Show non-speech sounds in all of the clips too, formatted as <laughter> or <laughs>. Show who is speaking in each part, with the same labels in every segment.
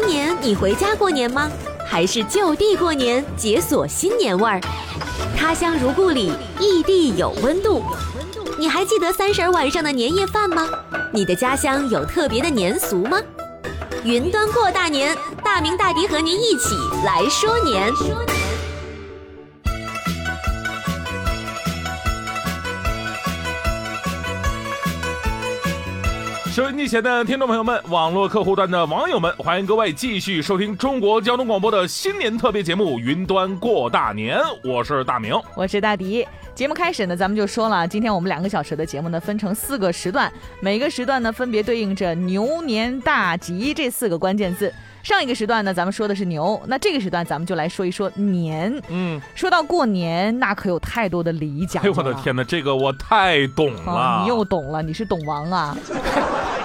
Speaker 1: 今年你回家过年吗？还是就地过年，解锁新年味儿？他乡如故里，异地有温度。你还记得三十晚上的年夜饭吗？你的家乡有特别的年俗吗？云端过大年，大明大迪和您一起来说年。
Speaker 2: 收音机前的听众朋友们，网络客户端的网友们，欢迎各位继续收听中国交通广播的新年特别节目《云端过大年》，我是大明，
Speaker 3: 我是大迪。节目开始呢，咱们就说了，今天我们两个小时的节目呢，分成四个时段，每个时段呢，分别对应着牛年大吉这四个关键字。上一个时段呢，咱们说的是牛，那这个时段咱们就来说一说年。嗯，说到过年，那可有太多的礼讲。
Speaker 2: 哎呦，我的天哪，这个我太懂了。
Speaker 3: 你又懂了，你是懂王啊。<laughs>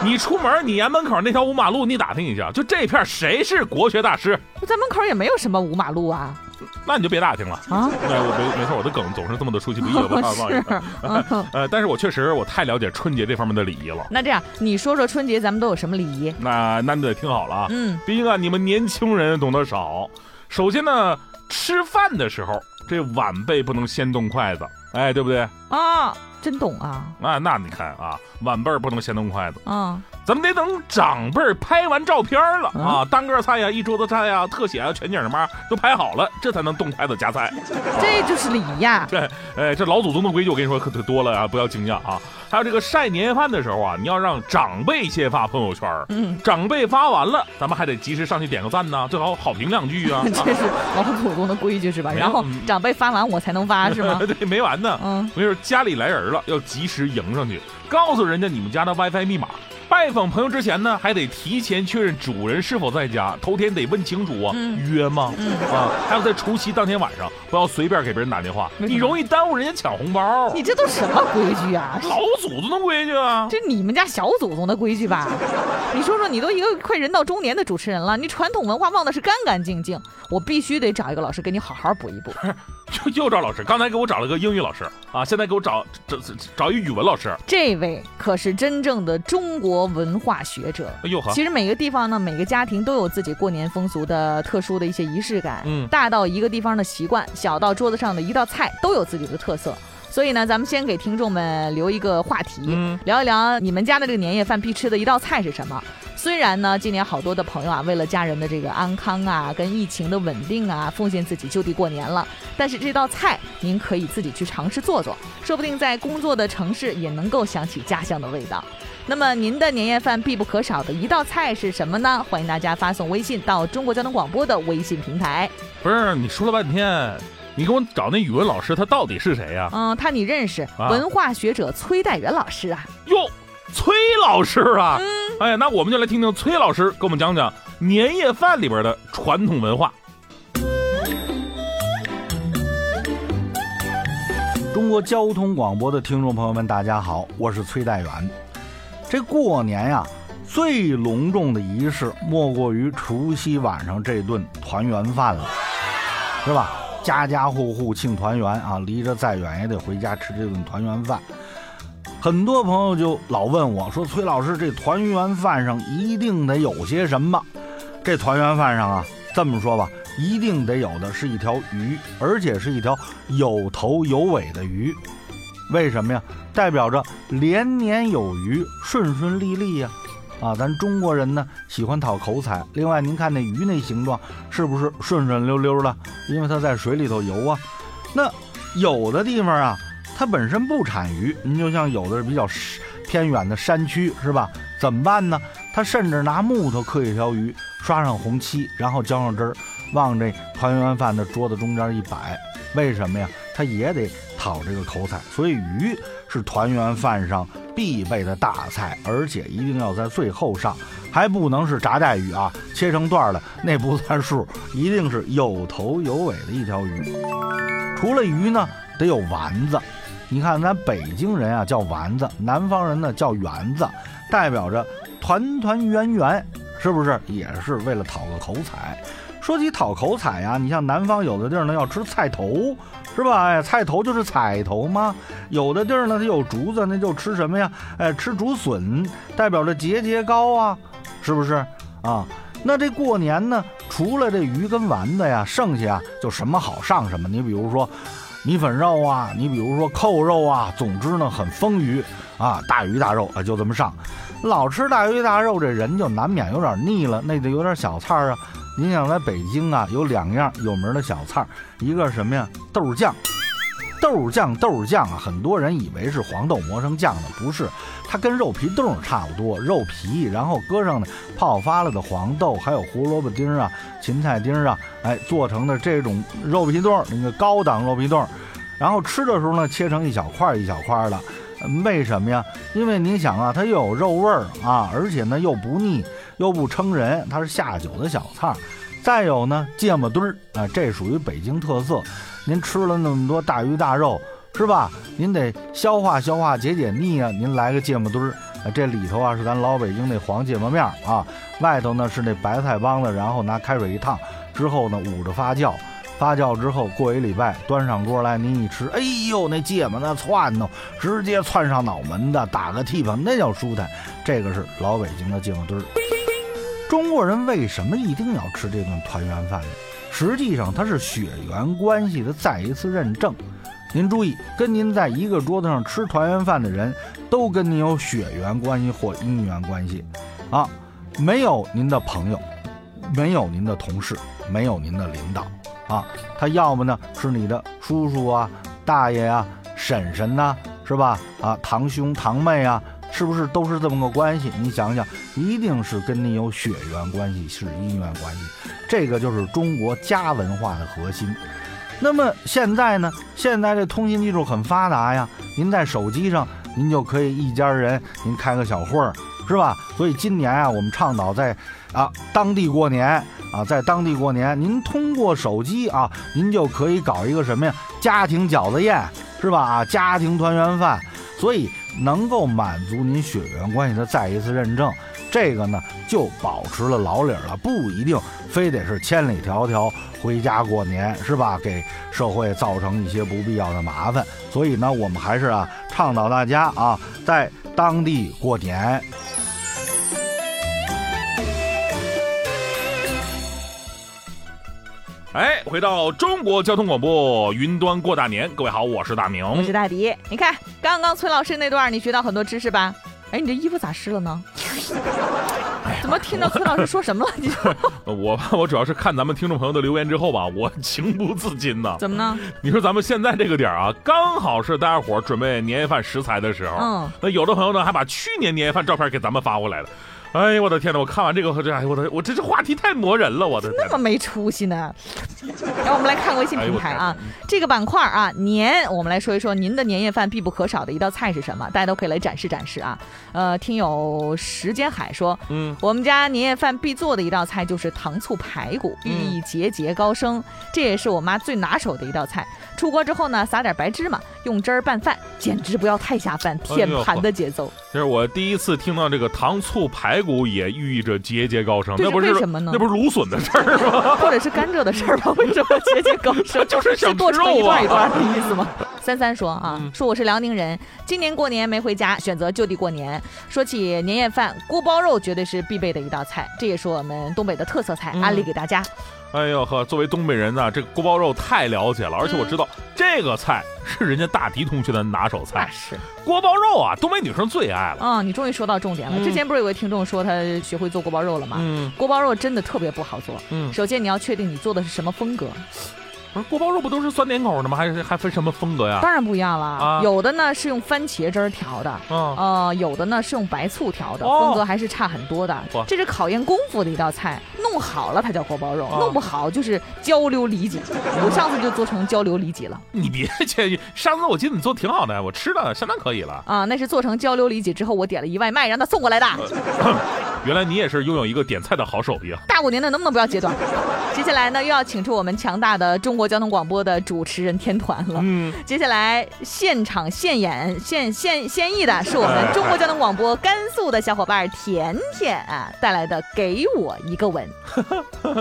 Speaker 2: 你出门，你沿门口那条五马路，你打听一下，就这片谁是国学大师？
Speaker 3: 在门口也没有什么五马路啊。
Speaker 2: 那你就别打听了啊！对，我没没错，我的梗总是这么的出其不意，我不好意思。<laughs> 呃，但是我确实我太了解春节这方面的礼仪了。
Speaker 3: 那这样，你说说春节咱们都有什么礼仪？
Speaker 2: 那那你得听好了啊。嗯。第一个，你们年轻人懂得少。首先呢，吃饭的时候，这晚辈不能先动筷子，哎，对不对？
Speaker 3: 啊，真懂啊。
Speaker 2: 啊，那你看啊，晚辈不能先动筷子。啊。咱们得等长辈拍完照片了啊，单个菜呀、一桌子菜呀、特写啊、全景什么都拍好了，这才能动筷子夹菜。<laughs>
Speaker 3: 这就是礼仪呀。
Speaker 2: 对，哎，这老祖宗的规矩我跟你说可多了啊，不要惊讶啊。还有这个晒年夜饭的时候啊，你要让长辈先发朋友圈嗯，长辈发完了，咱们还得及时上去点个赞呢，最好好评两句啊。<laughs>
Speaker 3: 这是老祖宗的规矩是吧？然后长辈发完我才能发是吗？<laughs>
Speaker 2: 对，没完呢。嗯，没事，家里来人了，要及时迎上去，告诉人家你们家的 WiFi 密码。拜访朋友之前呢，还得提前确认主人是否在家，头天得问清楚啊，约吗？啊，还有在除夕当天晚上，不要随便给别人打电话，你容易耽误人家抢红包。
Speaker 3: 你这都什么规矩啊？
Speaker 2: 老祖宗的规矩啊！
Speaker 3: 这你们家小祖宗的规矩吧？你说说，你都一个快人到中年的主持人了，你传统文化忘的是干干净净，我必须得找一个老师给你好好补一补。<laughs>
Speaker 2: 又又找老师，刚才给我找了个英语老师啊，现在给我找找找一语文老师。
Speaker 3: 这位可是真正的中国文化学者。哎呦其实每个地方呢，每个家庭都有自己过年风俗的特殊的一些仪式感。嗯，大到一个地方的习惯，小到桌子上的一道菜，都有自己的特色。所以呢，咱们先给听众们留一个话题，聊一聊你们家的这个年夜饭必吃的一道菜是什么。虽然呢，今年好多的朋友啊，为了家人的这个安康啊，跟疫情的稳定啊，奉献自己就地过年了。但是这道菜您可以自己去尝试做做，说不定在工作的城市也能够想起家乡的味道。那么您的年夜饭必不可少的一道菜是什么呢？欢迎大家发送微信到中国交通广播的微信平台。
Speaker 2: 不是你说了半天。你给我找那语文老师，他到底是谁呀？
Speaker 3: 嗯，他你认识，文化学者崔代元老师啊。
Speaker 2: 哟，崔老师啊。嗯。哎，那我们就来听听崔老师给我们讲讲年夜饭里边的传统文化。
Speaker 4: 中国交通广播的听众朋友们，大家好，我是崔代元。这过年呀，最隆重的仪式莫过于除夕晚上这顿团圆饭了，是吧？家家户户庆团圆啊，离着再远也得回家吃这顿团圆饭。很多朋友就老问我说：“崔老师，这团圆饭上一定得有些什么？”这团圆饭上啊，这么说吧，一定得有的是一条鱼，而且是一条有头有尾的鱼。为什么呀？代表着连年有余，顺顺利利呀。啊咱中国人呢喜欢讨口彩。另外，您看那鱼那形状是不是顺顺溜溜的？因为它在水里头游啊。那有的地方啊，它本身不产鱼，您就像有的比较偏远的山区，是吧？怎么办呢？他甚至拿木头刻一条鱼，刷上红漆，然后浇上汁儿，往这团圆饭的桌子中间一摆。为什么呀？他也得讨这个口彩。所以鱼是团圆饭上。必备的大菜，而且一定要在最后上，还不能是炸带鱼啊，切成段的那不算数，一定是有头有尾的一条鱼。除了鱼呢，得有丸子。你看咱北京人啊叫丸子，南方人呢叫圆子，代表着团团圆圆，是不是？也是为了讨个口彩。说起讨口彩呀，你像南方有的地儿呢要吃菜头，是吧？哎，菜头就是彩头吗？有的地儿呢它有竹子，那就吃什么呀？哎，吃竹笋，代表着节节高啊，是不是？啊，那这过年呢，除了这鱼跟丸子呀，剩下就什么好上什么。你比如说米粉肉啊，你比如说扣肉啊，总之呢很丰腴啊，大鱼大肉啊就这么上。老吃大鱼大肉，这人就难免有点腻了，那得有点小菜啊。您想在北京啊，有两样有名的小菜，一个是什么呀？豆酱。豆酱豆酱啊，很多人以为是黄豆磨成酱的，不是，它跟肉皮冻差不多，肉皮然后搁上呢泡发了的黄豆，还有胡萝卜丁啊、芹菜丁啊，哎做成的这种肉皮冻，那个高档肉皮冻，然后吃的时候呢切成一小块一小块的，为什么呀？因为你想啊，它又有肉味儿啊，而且呢又不腻又不撑人，它是下酒的小菜儿。再有呢芥末墩儿啊，这属于北京特色。您吃了那么多大鱼大肉，是吧？您得消化消化，解解腻啊！您来个芥末墩儿，这里头啊是咱老北京那黄芥末面儿啊，外头呢是那白菜帮子，然后拿开水一烫，之后呢捂着发酵，发酵之后过一礼拜端上桌来，您一吃，哎呦，那芥末那窜呢，直接窜上脑门的，打个嚏吧，那叫舒坦。这个是老北京的芥末墩儿。中国人为什么一定要吃这顿团圆饭呢？实际上，它是血缘关系的再一次认证。您注意，跟您在一个桌子上吃团圆饭的人，都跟您有血缘关系或姻缘关系。啊，没有您的朋友，没有您的同事，没有您的领导。啊，他要么呢是你的叔叔啊、大爷啊、婶婶呐，是吧？啊，堂兄堂妹啊。是不是都是这么个关系？你想想，一定是跟你有血缘关系，是姻缘关系。这个就是中国家文化的核心。那么现在呢？现在这通信技术很发达呀，您在手机上，您就可以一家人您开个小会儿，是吧？所以今年啊，我们倡导在啊当地过年啊，在当地过年，您通过手机啊，您就可以搞一个什么呀？家庭饺子宴，是吧？啊，家庭团圆饭。所以能够满足您血缘关系的再一次认证，这个呢就保持了老理了，不一定非得是千里迢迢回家过年，是吧？给社会造成一些不必要的麻烦。所以呢，我们还是啊倡导大家啊在当地过年。
Speaker 2: 哎，回到中国交通广播云端过大年，各位好，我是大明，
Speaker 3: 我是大迪。你看刚刚崔老师那段，你学到很多知识吧？哎，你这衣服咋湿了呢？<laughs> 怎么听到崔老师说什么了？你
Speaker 2: 我 <laughs> 我主要是看咱们听众朋友的留言之后吧，我情不自禁呐。
Speaker 3: 怎么呢？
Speaker 2: 你说咱们现在这个点儿啊，刚好是大家伙准备年夜饭食材的时候。嗯。那有的朋友呢，还把去年年夜饭照片给咱们发过来了。哎呦我的天哪！我看完这个，这哎我的我这这话题太磨人了，我的
Speaker 3: 那么没出息呢。<laughs> 然后我们来看微信平台啊，这个板块啊，年，我们来说一说您的年夜饭必不可少的一道菜是什么？大家都可以来展示展示啊。呃，听友时间海说，嗯，我们家年夜饭必做的一道菜就是糖醋排骨，寓意节节高升，这也是我妈最拿手的一道菜。出锅之后呢，撒点白芝麻，用汁儿拌饭，简直不要太下饭，舔盘的节奏。
Speaker 2: 这是我第一次听到这个糖醋排骨也寓意着节节高升，那不是
Speaker 3: 什么呢？
Speaker 2: 那不是芦笋的事儿吗？<laughs>
Speaker 3: 或者是甘蔗的事儿吧？为什么节节高升？
Speaker 2: 就 <laughs> 是想
Speaker 3: 多成一段一段的意思吗？<laughs> 三三说啊，说我是辽宁人，今年过年没回家，选择就地过年。说起年夜饭，锅包肉绝对是必备的一道菜，这也是我们东北的特色菜，安利给大家。
Speaker 2: 哎呦呵，作为东北人呢，这个锅包肉太了解了，而且我知道这个菜是人家大迪同学的拿手菜。
Speaker 3: 是
Speaker 2: 锅包肉啊，东北女生最爱了。
Speaker 3: 嗯，你终于说到重点了。之前不是有位听众说他学会做锅包肉了吗？嗯，锅包肉真的特别不好做。嗯，首先你要确定你做的是什么风格。
Speaker 2: 不是锅包肉不都是酸甜口的吗？还是还分什么风格呀？
Speaker 3: 当然不一样了，有的呢是用番茄汁儿调的，呃，有的呢是用白醋调的，风格还是差很多的。这是考验功夫的一道菜，弄好了它叫锅包肉，弄不好就是焦溜里脊。我上次就做成焦溜里脊了。
Speaker 2: 你别介意，上次我记得你做挺好的，我吃的相当可以了。
Speaker 3: 啊，那是做成焦溜里脊之后，我点了一外卖让他送过来的。
Speaker 2: 原来你也是拥有一个点菜的好手艺啊！
Speaker 3: 大过年的能不能不要截断？接下来呢，又要请出我们强大的中国交通广播的主持人天团了。嗯，接下来现场现演现现现役的是我们中国交通广播甘肃的小伙伴甜甜啊带来的《给我一个吻》，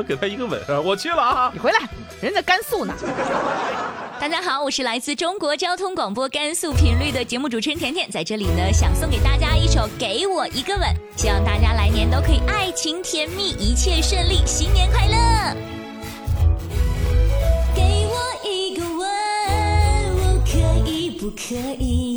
Speaker 3: <laughs>
Speaker 2: 给他一个吻，我去了啊！
Speaker 3: 你回来，人在甘肃呢。<laughs>
Speaker 5: 大家好，我是来自中国交通广播甘肃频率的节目主持人甜甜，在这里呢，想送给大家一首《给我一个吻》，希望大家来年都可以爱情甜蜜，一切顺利，新年快乐。不可以？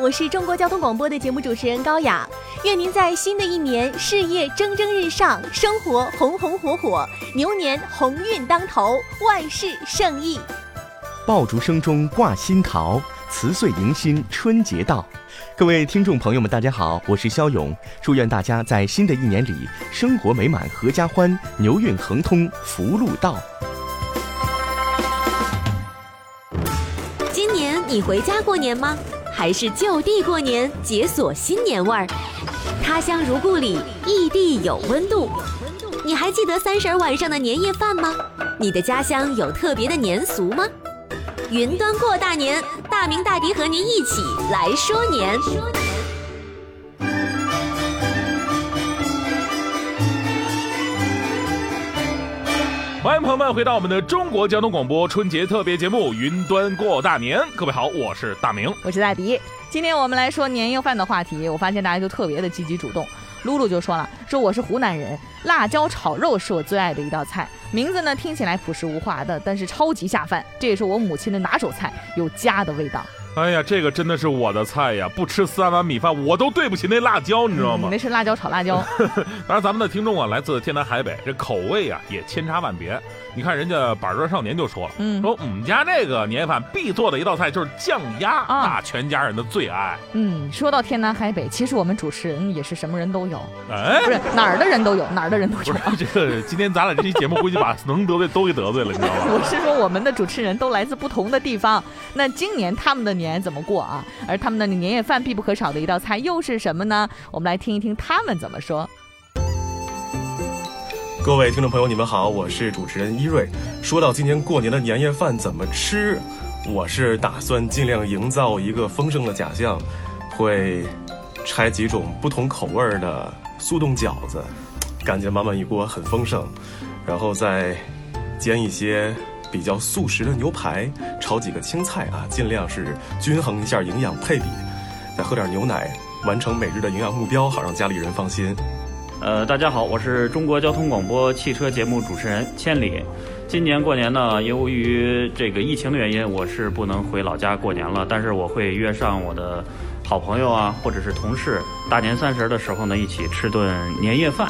Speaker 5: 我
Speaker 1: 是中国交通广播的节目主持人高雅。愿您在新的一年事业蒸蒸日上，生活红红火火，牛年鸿运当头，万事胜意。
Speaker 6: 爆竹声中挂新桃，辞岁迎新春节到。各位听众朋友们，大家好，我是肖勇，祝愿大家在新的一年里生活美满，阖家欢，牛运亨通，福禄到。
Speaker 1: 今年你回家过年吗？还是就地过年，解锁新年味儿。他乡如故里，异地有温度。你还记得三十晚上的年夜饭吗？你的家乡有特别的年俗吗？云端过大年，大明大迪和您一起来说年。
Speaker 2: 欢迎朋友们回到我们的中国交通广播春节特别节目《云端过大年》。各位好，我是大明，
Speaker 3: 我是大迪。今天我们来说年夜饭的话题，我发现大家就特别的积极主动。露露就说了，说我是湖南人，辣椒炒肉是我最爱的一道菜。名字呢听起来朴实无华的，但是超级下饭。这也是我母亲的拿手菜，有家的味道。
Speaker 2: 哎呀，这个真的是我的菜呀！不吃三碗米饭，我都对不起那辣椒，你知道吗？
Speaker 3: 那是辣椒炒辣椒。<laughs>
Speaker 2: 当然，咱们的听众啊，来自天南海北，这口味啊也千差万别。你看人家板砖少年就说了，说我们家这个年夜饭必做的一道菜就是酱鸭，那全家人的最爱。
Speaker 3: 嗯，说到天南海北，其实我们主持人也是什么人都有，哎，不是哪儿的人都有，哪儿的人都有。
Speaker 2: 这个今天咱俩这期节目估计把能得罪都给得罪了，你知道吗？<laughs>
Speaker 3: 我是说我们的主持人都来自不同的地方，那今年他们的年年怎么过啊？而他们的年夜饭必不可少的一道菜又是什么呢？我们来听一听他们怎么说。
Speaker 7: 各位听众朋友，你们好，我是主持人一瑞。说到今年过年的年夜饭怎么吃，我是打算尽量营造一个丰盛的假象，会拆几种不同口味的速冻饺子，感觉满满一锅很丰盛，然后再煎一些比较素食的牛排，炒几个青菜啊，尽量是均衡一下营养配比，再喝点牛奶，完成每日的营养目标，好让家里人放心。
Speaker 8: 呃，大家好，我是中国交通广播汽车节目主持人千里。今年过年呢，由于这个疫情的原因，我是不能回老家过年了。但是我会约上我的好朋友啊，或者是同事，大年三十的时候呢，一起吃顿年夜饭。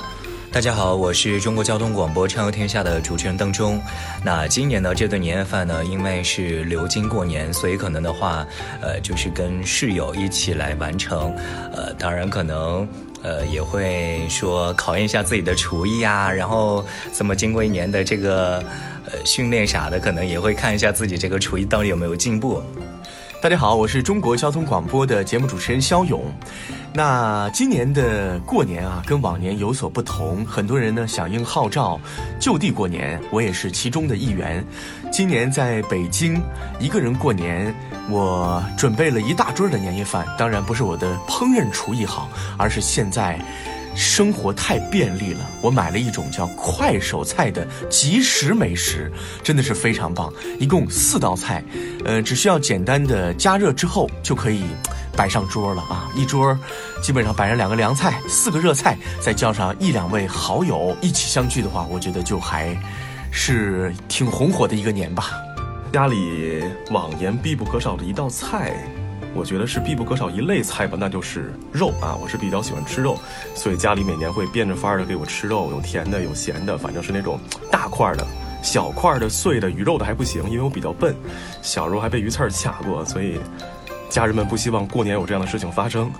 Speaker 9: 大家好，我是中国交通广播畅游天下的主持人邓中。那今年呢，这顿年夜饭呢，因为是流金过年，所以可能的话，呃，就是跟室友一起来完成。呃，当然可能。呃，也会说考验一下自己的厨艺啊，然后这么经过一年的这个呃训练啥的，可能也会看一下自己这个厨艺到底有没有进步。
Speaker 6: 大家好，我是中国交通广播的节目主持人肖勇。那今年的过年啊，跟往年有所不同，很多人呢响应号召就地过年，我也是其中的一员。今年在北京一个人过年，我准备了一大桌的年夜饭。当然不是我的烹饪厨艺好，而是现在。生活太便利了，我买了一种叫快手菜的即食美食，真的是非常棒。一共四道菜，呃，只需要简单的加热之后就可以摆上桌了啊！一桌基本上摆上两个凉菜，四个热菜，再叫上一两位好友一起相聚的话，我觉得就还是挺红火的一个年吧。
Speaker 7: 家里往年必不可少的一道菜。我觉得是必不可少一类菜吧，那就是肉啊！我是比较喜欢吃肉，所以家里每年会变着法儿的给我吃肉，有甜的，有咸的，反正是那种大块的、小块的、碎的、鱼肉的还不行，因为我比较笨，小时候还被鱼刺儿卡过，所以家人们不希望过年有这样的事情发生。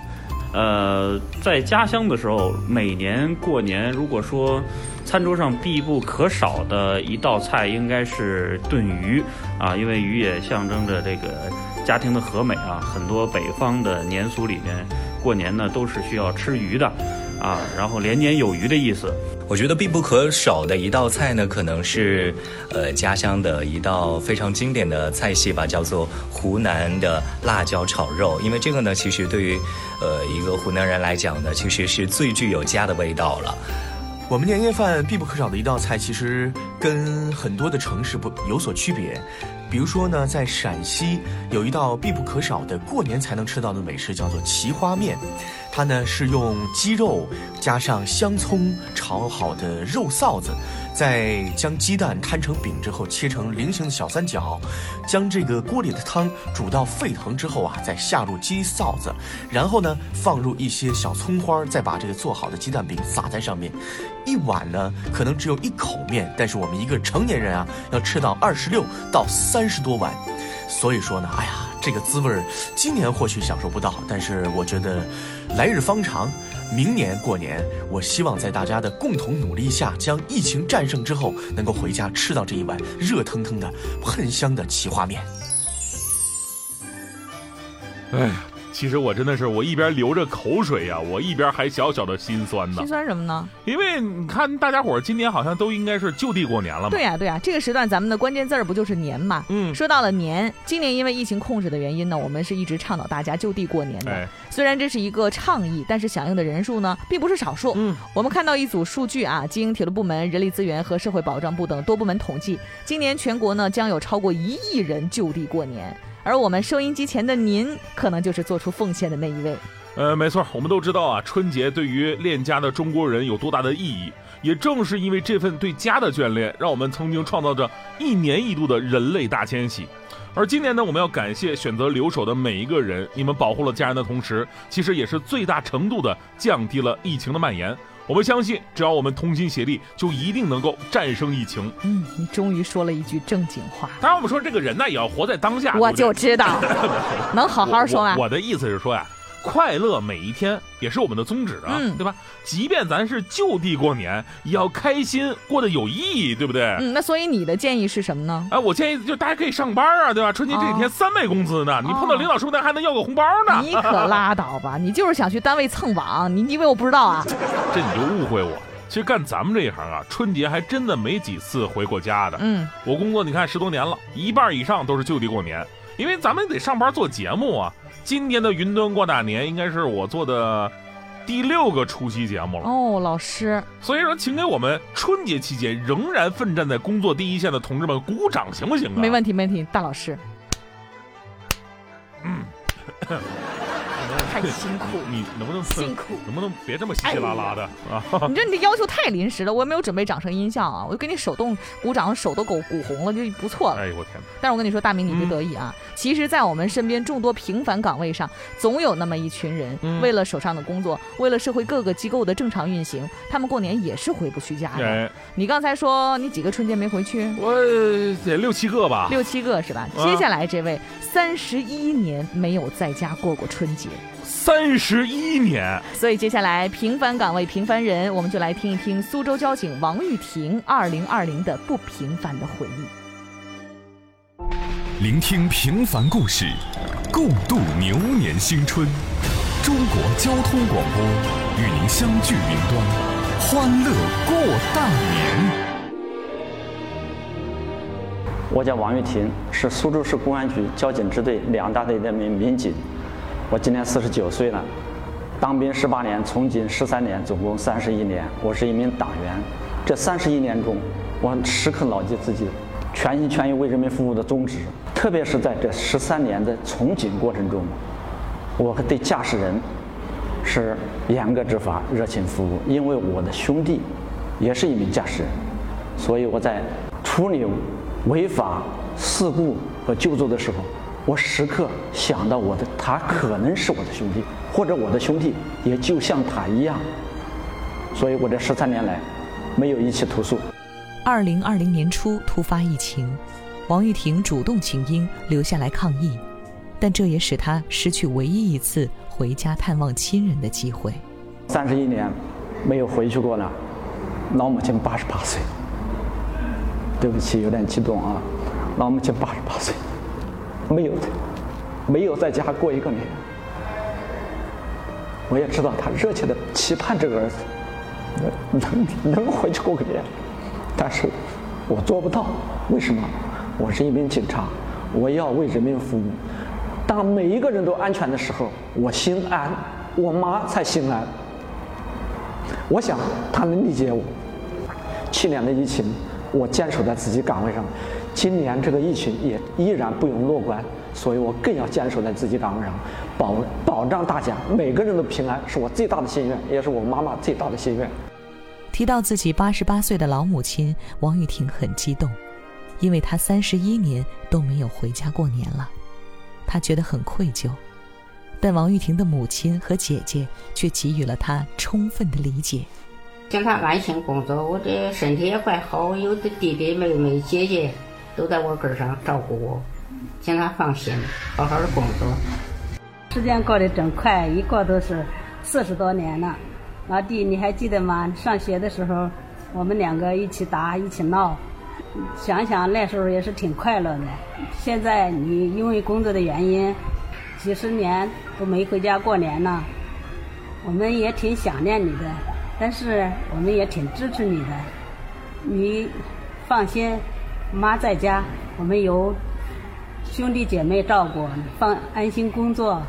Speaker 8: 呃，在家乡的时候，每年过年，如果说餐桌上必不可少的一道菜，应该是炖鱼啊，因为鱼也象征着这个。家庭的和美啊，很多北方的年俗里面，过年呢都是需要吃鱼的，啊，然后连年有余的意思。
Speaker 9: 我觉得必不可少的一道菜呢，可能是，呃，家乡的一道非常经典的菜系吧，叫做湖南的辣椒炒肉。因为这个呢，其实对于，呃，一个湖南人来讲呢，其实是最具有家的味道了。
Speaker 6: 我们年夜饭必不可少的一道菜，其实跟很多的城市不有所区别。比如说呢，在陕西有一道必不可少的过年才能吃到的美食，叫做奇花面。它呢是用鸡肉加上香葱炒好的肉臊子，再将鸡蛋摊成饼之后切成菱形的小三角，将这个锅里的汤煮到沸腾之后啊，再下入鸡臊子，然后呢放入一些小葱花，再把这个做好的鸡蛋饼撒在上面。一碗呢可能只有一口面，但是我们一个成年人啊要吃到二十六到三十多碗，所以说呢，哎呀。这个滋味儿，今年或许享受不到，但是我觉得，来日方长，明年过年，我希望在大家的共同努力下，将疫情战胜之后，能够回家吃到这一碗热腾腾的、喷香的奇花面。
Speaker 2: 哎呀。其实我真的是，我一边流着口水呀，我一边还小小的心酸呢。
Speaker 3: 心酸什么呢？
Speaker 2: 因为你看，大家伙儿今年好像都应该是就地过年了嘛。
Speaker 3: 对呀，对呀，这个时段咱们的关键字儿不就是年嘛？嗯，说到了年，今年因为疫情控制的原因呢，我们是一直倡导大家就地过年的。虽然这是一个倡议，但是响应的人数呢，并不是少数。嗯，我们看到一组数据啊，经铁路部门、人力资源和社会保障部等多部门统计，今年全国呢将有超过一亿人就地过年。而我们收音机前的您，可能就是做出奉献的那一位。
Speaker 2: 呃，没错，我们都知道啊，春节对于恋家的中国人有多大的意义。也正是因为这份对家的眷恋，让我们曾经创造着一年一度的人类大迁徙。而今年呢，我们要感谢选择留守的每一个人，你们保护了家人的同时，其实也是最大程度的降低了疫情的蔓延。我们相信，只要我们同心协力，就一定能够战胜疫情。
Speaker 3: 嗯，你终于说了一句正经话。
Speaker 2: 当然，我们说这个人呢，也要活在当下。
Speaker 3: 我就知道，<laughs> 能好好说吗？
Speaker 2: 我的意思是说呀。快乐每一天也是我们的宗旨啊，对吧？即便咱是就地过年，也要开心，过得有意义，对不对？
Speaker 3: 嗯，那所以你的建议是什么呢？
Speaker 2: 哎，我建议就大家可以上班啊，对吧？春节这几天三倍工资呢，你碰到领导说不定还能要个红包呢。
Speaker 3: 你可拉倒吧，你就是想去单位蹭网，你以为我不知道啊？<laughs>
Speaker 2: 这你就误会我。其实干咱们这一行啊，春节还真的没几次回过家的。嗯，我工作你看十多年了，一半以上都是就地过年，因为咱们得上班做节目啊。今年的云端过大年应该是我做的第六个除夕节目了。
Speaker 3: 哦，老师，
Speaker 2: 所以说，请给我们春节期间仍然奋战在工作第一线的同志们鼓掌，行不行啊？
Speaker 3: 没问题，没问题，大老师。嗯。太辛苦，<laughs>
Speaker 2: 你能不能
Speaker 3: 辛苦？
Speaker 2: 能不能别这么稀稀拉拉的啊？<laughs>
Speaker 3: 你这你的要求太临时了，我也没有准备掌声音效啊，我就给你手动鼓掌，手都鼓鼓红了，就不错了。
Speaker 2: 哎呦我天！
Speaker 3: 但是我跟你说，大明你别得意啊，其实，在我们身边众多平凡岗位上，总有那么一群人，为了手上的工作，为了社会各个机构的正常运行，他们过年也是回不去家的。你刚才说你几个春节没回去？
Speaker 2: 我得六七个吧。
Speaker 3: 六七个是吧？接下来这位三十一年没有在家过过春节。
Speaker 2: 三十一年，
Speaker 3: 所以接下来平凡岗位平凡人，我们就来听一听苏州交警王玉婷二零二零的不平凡的回忆。
Speaker 10: 聆听平凡故事，共度牛年新春。中国交通广播与您相聚云端，欢乐过大年。
Speaker 11: 我叫王玉婷，是苏州市公安局交警支队两大队的民民警。我今年四十九岁了，当兵十八年，从警十三年，总共三十一年。我是一名党员。这三十一年中，我时刻牢记自己全心全意为人民服务的宗旨。特别是在这十三年的从警过程中，我对驾驶人是严格执法、热情服务。因为我的兄弟也是一名驾驶人，所以我在处理违法事故和救助的时候。我时刻想到我的他可能是我的兄弟，或者我的兄弟也就像他一样，所以我这十三年来没有一起投诉。
Speaker 12: 二零二零年初突发疫情，王玉婷主动请缨留下来抗疫，但这也使他失去唯一一次回家探望亲人的机会。
Speaker 11: 三十一年没有回去过了，老母亲八十八岁，对不起，有点激动啊，老母亲八十八岁。没有，没有在家过一个年。我也知道他热切的期盼这个儿子能能回去过个年，但是我做不到。为什么？我是一名警察，我要为人民服务。当每一个人都安全的时候，我心安，我妈才心安。我想他能理解我。去年的疫情，我坚守在自己岗位上。今年这个疫情也依然不容乐观，所以我更要坚守在自己岗位上，保保障大家每个人的平安，是我最大的心愿，也是我妈妈最大的心愿。
Speaker 12: 提到自己八十八岁的老母亲，王玉婷很激动，因为她三十一年都没有回家过年了，她觉得很愧疚。但王玉婷的母亲和姐姐却给予了她充分的理解。
Speaker 13: 叫她安心工作，我的身体也怪好，有的弟弟妹妹姐姐。都在我根上照顾我，请他放心，好好的工作。
Speaker 14: 时间过得真快，一过都是四十多年了。老弟，你还记得吗？上学的时候，我们两个一起打，一起闹。想想那时候也是挺快乐的。现在你因为工作的原因，几十年都没回家过年了。我们也挺想念你的，但是我们也挺支持你的。你放心。妈在家，我们有兄弟姐妹照顾，放安心工作。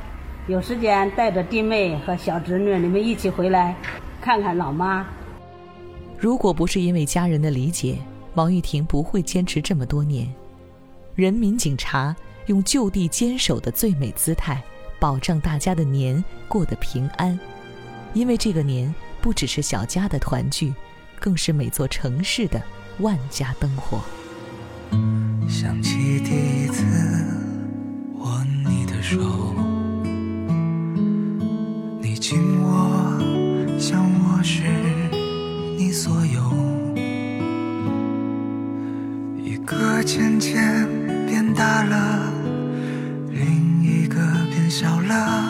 Speaker 14: 有时间带着弟妹和小侄女，你们一起回来看看老妈。
Speaker 12: 如果不是因为家人的理解，王玉婷不会坚持这么多年。人民警察用就地坚守的最美姿态，保障大家的年过得平安。因为这个年不只是小家的团聚，更是每座城市的万家灯火。
Speaker 15: 想起第一次握你的手，你紧握，像我是你所有。一个渐渐变大了，另一个变小了。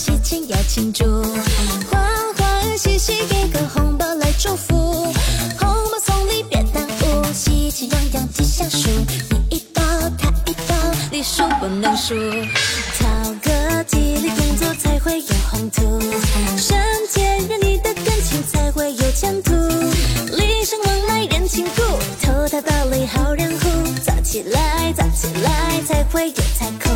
Speaker 5: 喜庆要庆祝，欢欢喜喜给个红包来祝福，红包送礼别耽误，喜气洋洋吉祥数，你一包他一包，你数不能输，讨个吉利工作才会有宏图，身前让你的感情才会有前途，礼尚往来人情故，投桃报李好人户，早起来早起来才会有财库。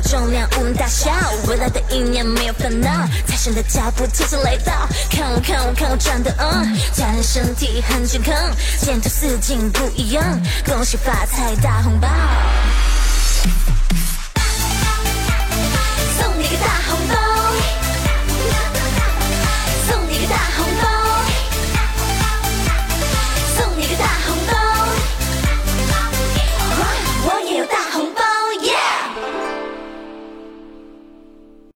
Speaker 5: 重量无论大小，未来的一年没有烦恼，财神的脚步轻轻来到，看我看我看我赚的，嗯，家人身体很健康，前途似锦不一样，恭喜发财大红包。